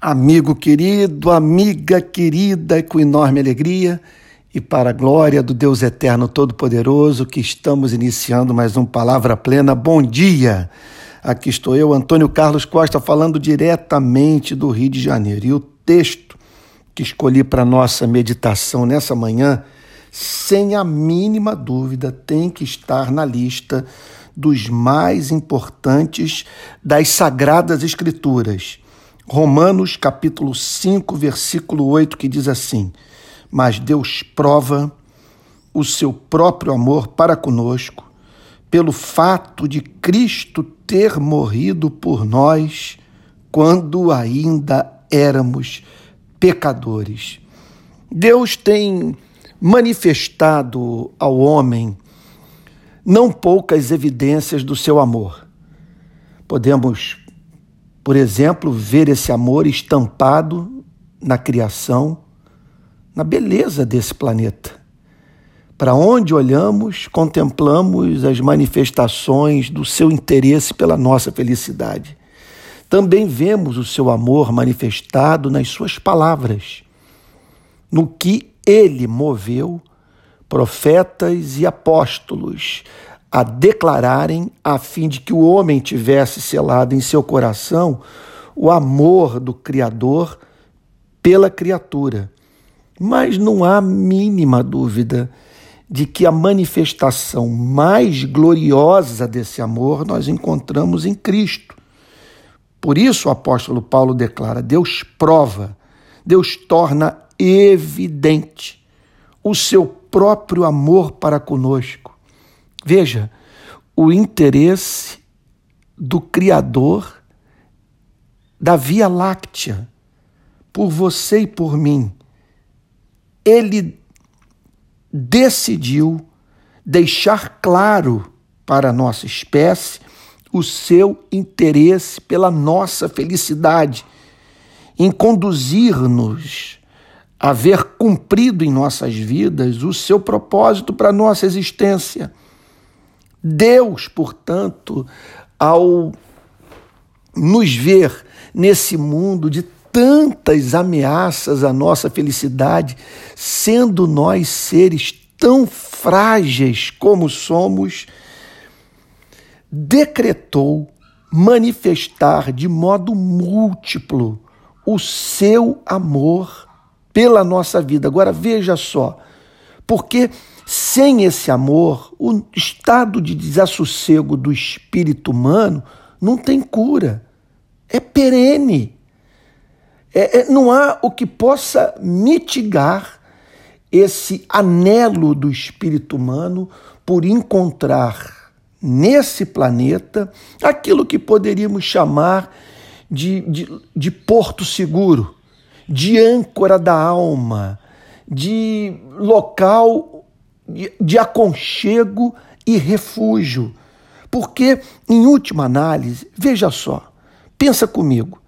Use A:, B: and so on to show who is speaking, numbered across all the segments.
A: Amigo querido, amiga querida, com enorme alegria e para a glória do Deus Eterno Todo-Poderoso, que estamos iniciando mais um Palavra Plena. Bom dia! Aqui estou eu, Antônio Carlos Costa, falando diretamente do Rio de Janeiro. E o texto que escolhi para nossa meditação nessa manhã, sem a mínima dúvida, tem que estar na lista dos mais importantes das Sagradas Escrituras Romanos capítulo 5, versículo 8, que diz assim: Mas Deus prova o seu próprio amor para conosco pelo fato de Cristo ter morrido por nós quando ainda éramos pecadores. Deus tem manifestado ao homem não poucas evidências do seu amor. Podemos por exemplo, ver esse amor estampado na criação, na beleza desse planeta. Para onde olhamos, contemplamos as manifestações do seu interesse pela nossa felicidade. Também vemos o seu amor manifestado nas suas palavras, no que ele moveu profetas e apóstolos a declararem, a fim de que o homem tivesse selado em seu coração o amor do Criador pela criatura. Mas não há mínima dúvida de que a manifestação mais gloriosa desse amor nós encontramos em Cristo. Por isso o apóstolo Paulo declara: Deus prova, Deus torna evidente o seu próprio amor para conosco Veja, o interesse do Criador da Via Láctea por você e por mim. Ele decidiu deixar claro para a nossa espécie o seu interesse pela nossa felicidade, em conduzir-nos a ver cumprido em nossas vidas o seu propósito para a nossa existência. Deus, portanto, ao nos ver nesse mundo de tantas ameaças à nossa felicidade, sendo nós seres tão frágeis como somos, decretou manifestar de modo múltiplo o seu amor pela nossa vida. Agora veja só, porque sem esse amor, o estado de desassossego do espírito humano não tem cura. É perene. É, é, não há o que possa mitigar esse anelo do espírito humano por encontrar nesse planeta aquilo que poderíamos chamar de, de, de porto seguro, de âncora da alma, de local de aconchego e refúgio. Porque, em última análise, veja só, pensa comigo,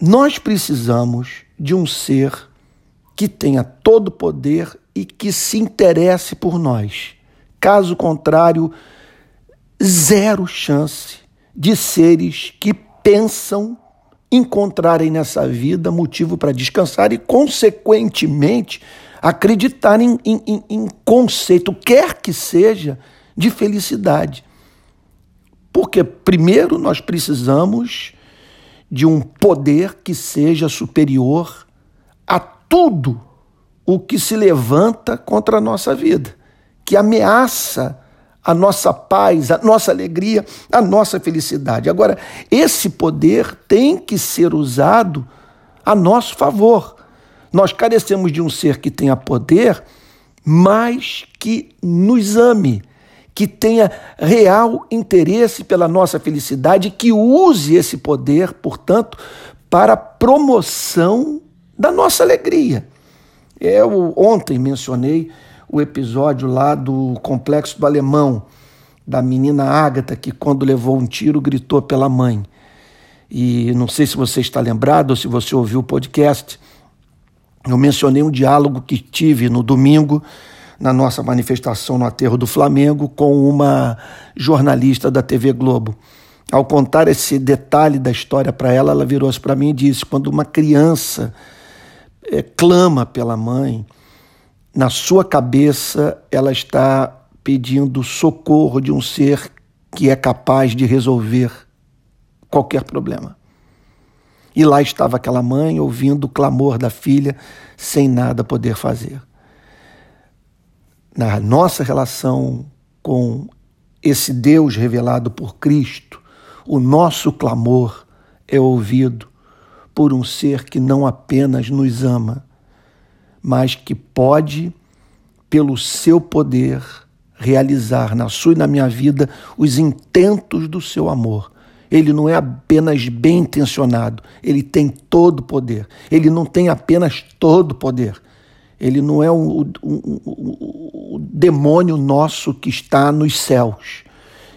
A: nós precisamos de um ser que tenha todo o poder e que se interesse por nós. Caso contrário, zero chance de seres que pensam encontrarem nessa vida motivo para descansar e, consequentemente, acreditar em, em, em conceito, quer que seja, de felicidade. Porque, primeiro, nós precisamos de um poder que seja superior a tudo o que se levanta contra a nossa vida, que ameaça a nossa paz, a nossa alegria, a nossa felicidade. Agora, esse poder tem que ser usado a nosso favor. Nós carecemos de um ser que tenha poder, mas que nos ame, que tenha real interesse pela nossa felicidade, que use esse poder, portanto, para a promoção da nossa alegria. Eu ontem mencionei o episódio lá do Complexo do Alemão, da menina Ágata, que quando levou um tiro gritou pela mãe. E não sei se você está lembrado ou se você ouviu o podcast, eu mencionei um diálogo que tive no domingo, na nossa manifestação no aterro do Flamengo, com uma jornalista da TV Globo. Ao contar esse detalhe da história para ela, ela virou-se para mim e disse: quando uma criança é, clama pela mãe, na sua cabeça ela está pedindo socorro de um ser que é capaz de resolver qualquer problema. E lá estava aquela mãe ouvindo o clamor da filha sem nada poder fazer. Na nossa relação com esse Deus revelado por Cristo, o nosso clamor é ouvido por um ser que não apenas nos ama, mas que pode, pelo seu poder, realizar na sua e na minha vida os intentos do seu amor. Ele não é apenas bem intencionado, ele tem todo o poder. Ele não tem apenas todo o poder. Ele não é o, o, o, o demônio nosso que está nos céus.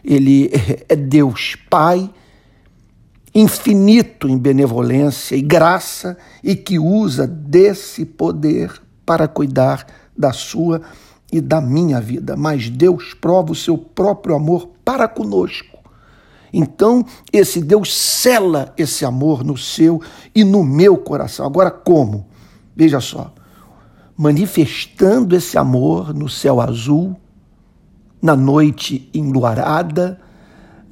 A: Ele é Deus, Pai infinito em benevolência e graça e que usa desse poder para cuidar da sua e da minha vida. Mas Deus prova o seu próprio amor para conosco. Então, esse Deus cela esse amor no seu e no meu coração. Agora, como? Veja só. Manifestando esse amor no céu azul, na noite enluarada,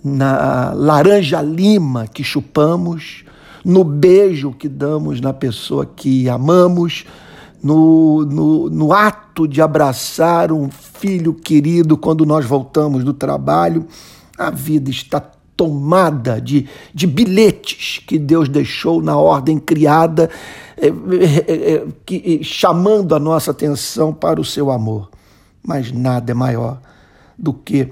A: na laranja lima que chupamos, no beijo que damos na pessoa que amamos, no, no, no, ato de abraçar um filho querido quando nós voltamos do trabalho. A vida está tomada de, de bilhetes que Deus deixou na ordem criada, é, é, que, chamando a nossa atenção para o seu amor. Mas nada é maior do que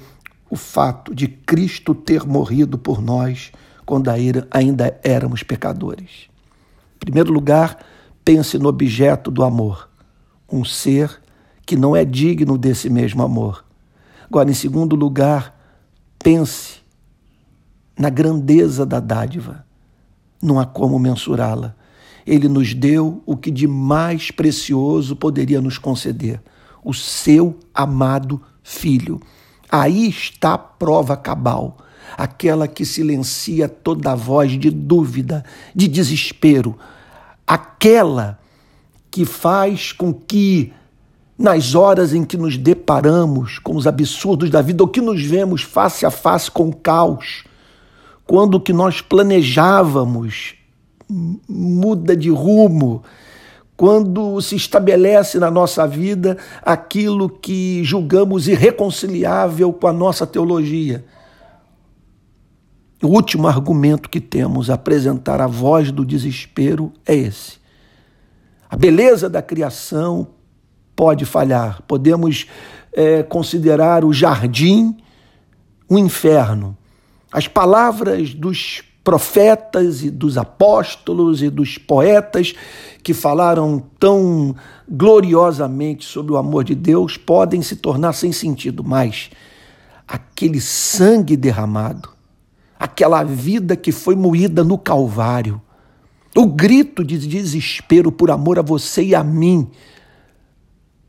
A: o fato de Cristo ter morrido por nós quando ainda éramos pecadores. Em primeiro lugar, pense no objeto do amor, um ser que não é digno desse mesmo amor. Agora, em segundo lugar, pense na grandeza da dádiva. Não há como mensurá-la. Ele nos deu o que de mais precioso poderia nos conceder: o seu amado Filho. Aí está a prova cabal, aquela que silencia toda a voz de dúvida, de desespero, aquela que faz com que, nas horas em que nos deparamos com os absurdos da vida, ou que nos vemos face a face com o caos, quando o que nós planejávamos muda de rumo, quando se estabelece na nossa vida aquilo que julgamos irreconciliável com a nossa teologia. O último argumento que temos a apresentar a voz do desespero é esse. A beleza da criação pode falhar. Podemos é, considerar o jardim um inferno. As palavras dos profetas e dos apóstolos e dos poetas que falaram tão gloriosamente sobre o amor de Deus podem se tornar sem sentido, mas aquele sangue derramado, aquela vida que foi moída no Calvário, o grito de desespero por amor a você e a mim.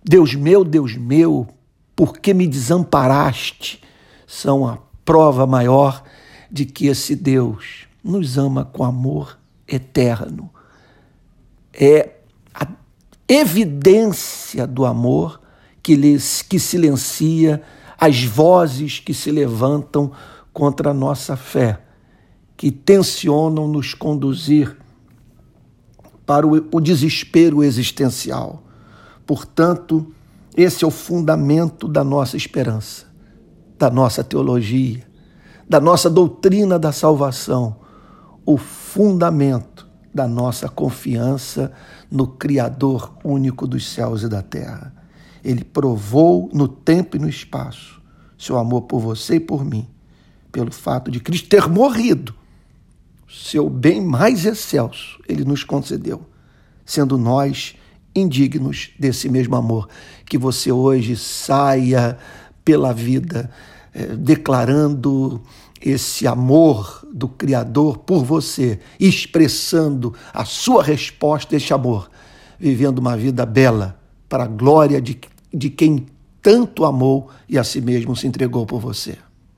A: Deus meu, Deus meu, por que me desamparaste? São a prova maior de que esse Deus nos ama com amor eterno. É a evidência do amor que, lhes, que silencia as vozes que se levantam contra a nossa fé, que tensionam nos conduzir para o, o desespero existencial. Portanto, esse é o fundamento da nossa esperança, da nossa teologia, da nossa doutrina da salvação o fundamento da nossa confiança no Criador único dos céus e da terra. Ele provou no tempo e no espaço seu amor por você e por mim, pelo fato de Cristo ter morrido. Seu bem mais excelso ele nos concedeu, sendo nós indignos desse mesmo amor. Que você hoje saia pela vida eh, declarando esse amor do Criador por você, expressando a sua resposta a este amor, vivendo uma vida bela para a glória de, de quem tanto amou e a si mesmo se entregou por você.